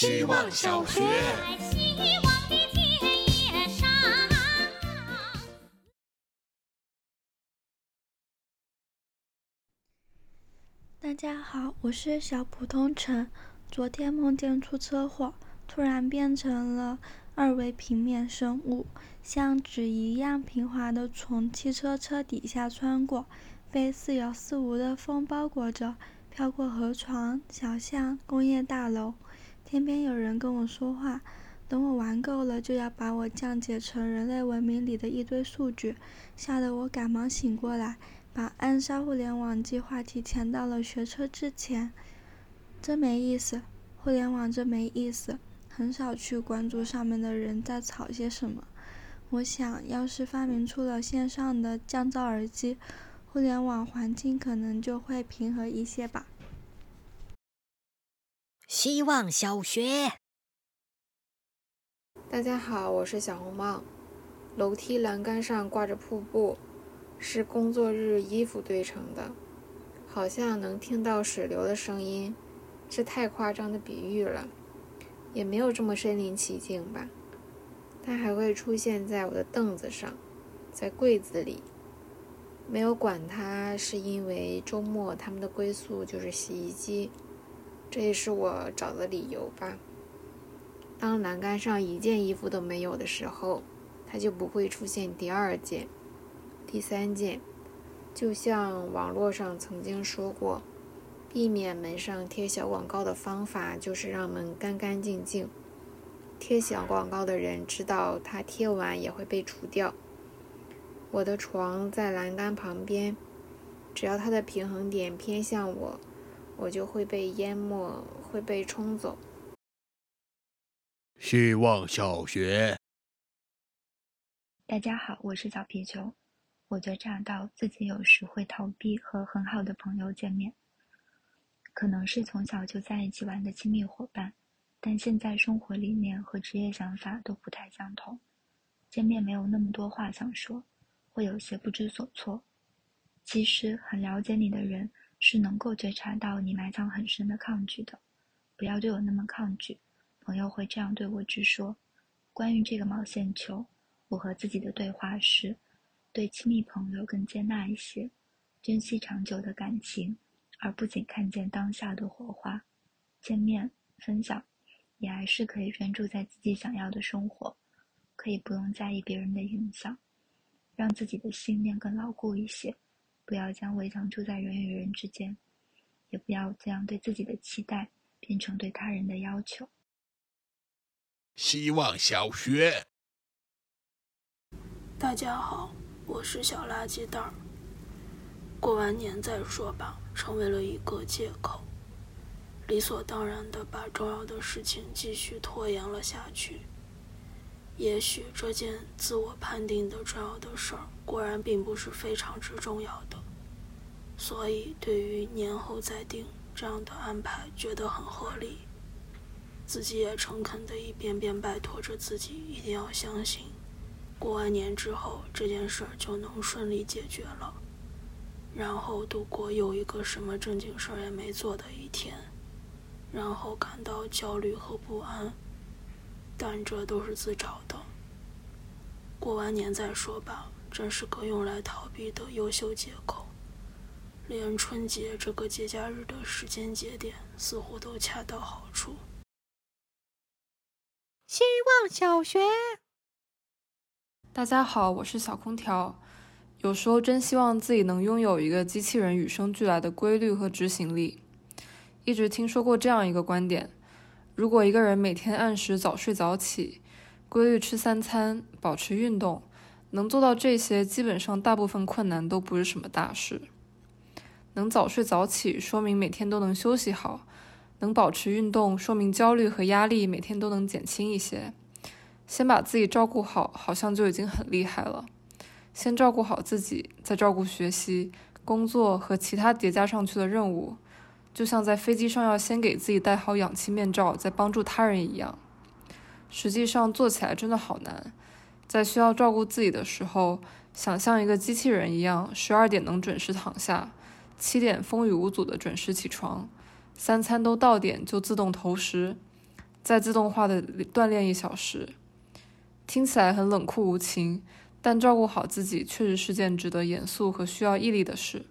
希望小学。大家好，我是小普通陈。昨天梦见出车祸，突然变成了二维平面生物，像纸一样平滑的从汽车车底下穿过，被似有似无的风包裹着，飘过河床、小巷、工业大楼。天边有人跟我说话，等我玩够了，就要把我降解成人类文明里的一堆数据，吓得我赶忙醒过来。把暗杀互联网计划提前到了学车之前，真没意思。互联网真没意思，很少去关注上面的人在吵些什么。我想要是发明出了线上的降噪耳机，互联网环境可能就会平和一些吧。希望小学，大家好，我是小红帽。楼梯栏杆上挂着瀑布。是工作日衣服堆成的，好像能听到水流的声音，这太夸张的比喻了，也没有这么身临其境吧。它还会出现在我的凳子上，在柜子里，没有管它，是因为周末他们的归宿就是洗衣机，这也是我找的理由吧。当栏杆上一件衣服都没有的时候，它就不会出现第二件。第三件，就像网络上曾经说过，避免门上贴小广告的方法就是让门干干净净。贴小广告的人知道，他贴完也会被除掉。我的床在栏杆旁边，只要它的平衡点偏向我，我就会被淹没，会被冲走。希望小学，大家好，我是小皮球。我觉察到自己有时会逃避和很好的朋友见面，可能是从小就在一起玩的亲密伙伴，但现在生活理念和职业想法都不太相同，见面没有那么多话想说，会有些不知所措。其实很了解你的人是能够觉察到你埋藏很深的抗拒的，不要对我那么抗拒。朋友会这样对我直说：关于这个毛线球，我和自己的对话是。对亲密朋友更接纳一些，珍惜长久的感情，而不仅看见当下的火花。见面分享，也还是可以专注在自己想要的生活，可以不用在意别人的影响，让自己的信念更牢固一些。不要将围墙住在人与人之间，也不要将对自己的期待变成对他人的要求。希望小学，大家好。我是小垃圾袋儿，过完年再说吧，成为了一个借口，理所当然的把重要的事情继续拖延了下去。也许这件自我判定的重要的事儿，果然并不是非常之重要的，所以对于年后再定这样的安排，觉得很合理。自己也诚恳的一遍遍拜托着自己，一定要相信。过完年之后，这件事儿就能顺利解决了，然后度过又一个什么正经事儿也没做的一天，然后感到焦虑和不安，但这都是自找的。过完年再说吧，真是个用来逃避的优秀借口，连春节这个节假日的时间节点似乎都恰到好处。希望小学。大家好，我是小空调。有时候真希望自己能拥有一个机器人与生俱来的规律和执行力。一直听说过这样一个观点：如果一个人每天按时早睡早起，规律吃三餐，保持运动，能做到这些，基本上大部分困难都不是什么大事。能早睡早起，说明每天都能休息好；能保持运动，说明焦虑和压力每天都能减轻一些。先把自己照顾好，好像就已经很厉害了。先照顾好自己，再照顾学习、工作和其他叠加上去的任务，就像在飞机上要先给自己戴好氧气面罩，再帮助他人一样。实际上做起来真的好难。在需要照顾自己的时候，想像一个机器人一样，十二点能准时躺下，七点风雨无阻的准时起床，三餐都到点就自动投食。再自动化的锻炼一小时。听起来很冷酷无情，但照顾好自己确实是件值得严肃和需要毅力的事。